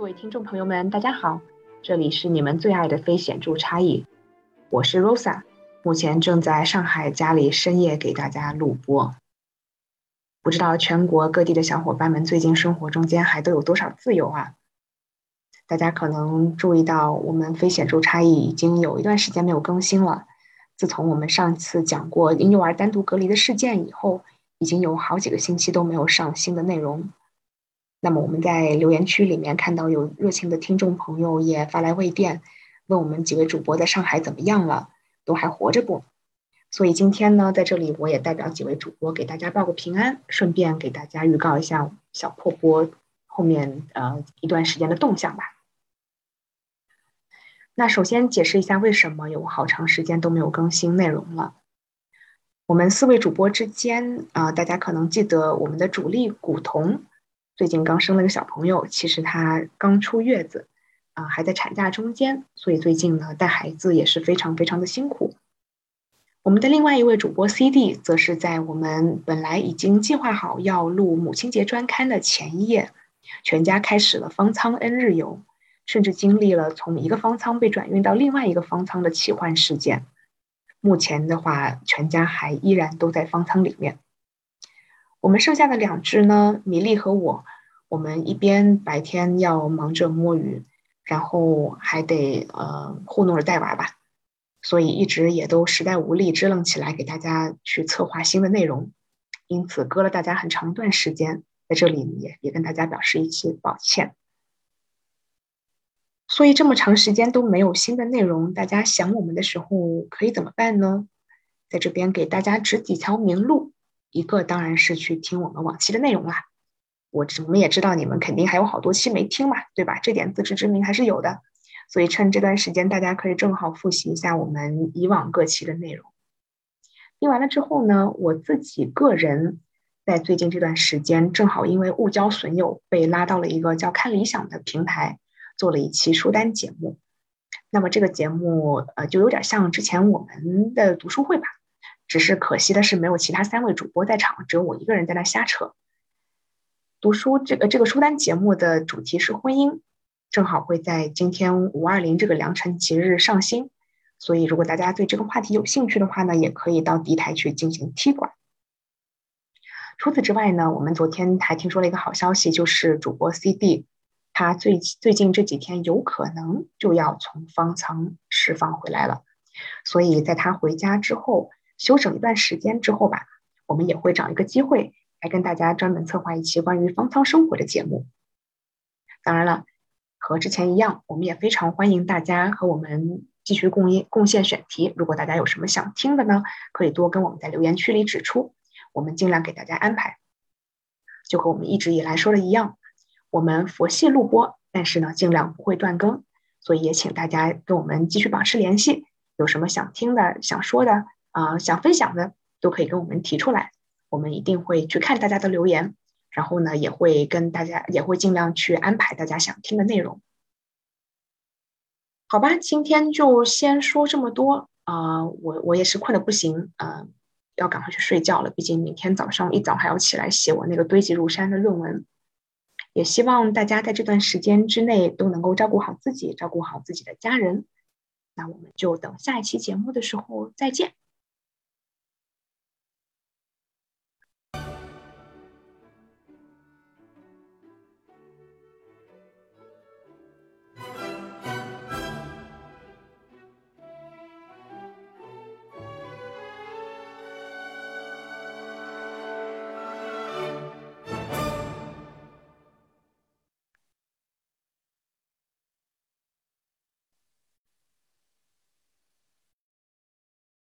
各位听众朋友们，大家好，这里是你们最爱的非显著差异，我是 Rosa，目前正在上海家里深夜给大家录播。不知道全国各地的小伙伴们最近生活中间还都有多少自由啊？大家可能注意到，我们非显著差异已经有一段时间没有更新了。自从我们上次讲过婴幼儿单独隔离的事件以后，已经有好几个星期都没有上新的内容。那么我们在留言区里面看到有热情的听众朋友也发来微电，问我们几位主播在上海怎么样了，都还活着不？所以今天呢，在这里我也代表几位主播给大家报个平安，顺便给大家预告一下小破播后面呃一段时间的动向吧。那首先解释一下为什么有好长时间都没有更新内容了。我们四位主播之间啊，大家可能记得我们的主力古潼。最近刚生了个小朋友，其实她刚出月子，啊，还在产假中间，所以最近呢带孩子也是非常非常的辛苦。我们的另外一位主播 CD 则是在我们本来已经计划好要录母亲节专刊的前一夜，全家开始了方舱 N 日游，甚至经历了从一个方舱被转运到另外一个方舱的奇幻事件。目前的话，全家还依然都在方舱里面。我们剩下的两只呢，米粒和我，我们一边白天要忙着摸鱼，然后还得呃糊弄着带娃吧，所以一直也都实在无力支棱起来给大家去策划新的内容，因此割了大家很长一段时间，在这里也也跟大家表示一些抱歉。所以这么长时间都没有新的内容，大家想我们的时候可以怎么办呢？在这边给大家指几条明路。一个当然是去听我们往期的内容啦。我我们也知道你们肯定还有好多期没听嘛，对吧？这点自知之明还是有的。所以趁这段时间，大家可以正好复习一下我们以往各期的内容。听完了之后呢，我自己个人在最近这段时间，正好因为误交损友，被拉到了一个叫看理想的平台，做了一期书单节目。那么这个节目呃，就有点像之前我们的读书会吧。只是可惜的是，没有其他三位主播在场，只有我一个人在那瞎扯。读书这个这个书单节目的主题是婚姻，正好会在今天五二零这个良辰吉日上新，所以如果大家对这个话题有兴趣的话呢，也可以到敌台去进行踢馆。除此之外呢，我们昨天还听说了一个好消息，就是主播 CD 他最最近这几天有可能就要从方舱释放回来了，所以在他回家之后。休整一段时间之后吧，我们也会找一个机会来跟大家专门策划一期关于方舱生活的节目。当然了，和之前一样，我们也非常欢迎大家和我们继续贡献贡献选题。如果大家有什么想听的呢，可以多跟我们在留言区里指出，我们尽量给大家安排。就和我们一直以来说的一样，我们佛系录播，但是呢，尽量不会断更。所以也请大家跟我们继续保持联系，有什么想听的、想说的。啊，想分享的都可以跟我们提出来，我们一定会去看大家的留言，然后呢，也会跟大家也会尽量去安排大家想听的内容。好吧，今天就先说这么多啊，我我也是困的不行，啊，要赶快去睡觉了，毕竟明天早上一早还要起来写我那个堆积如山的论文。也希望大家在这段时间之内都能够照顾好自己，照顾好自己的家人。那我们就等下一期节目的时候再见。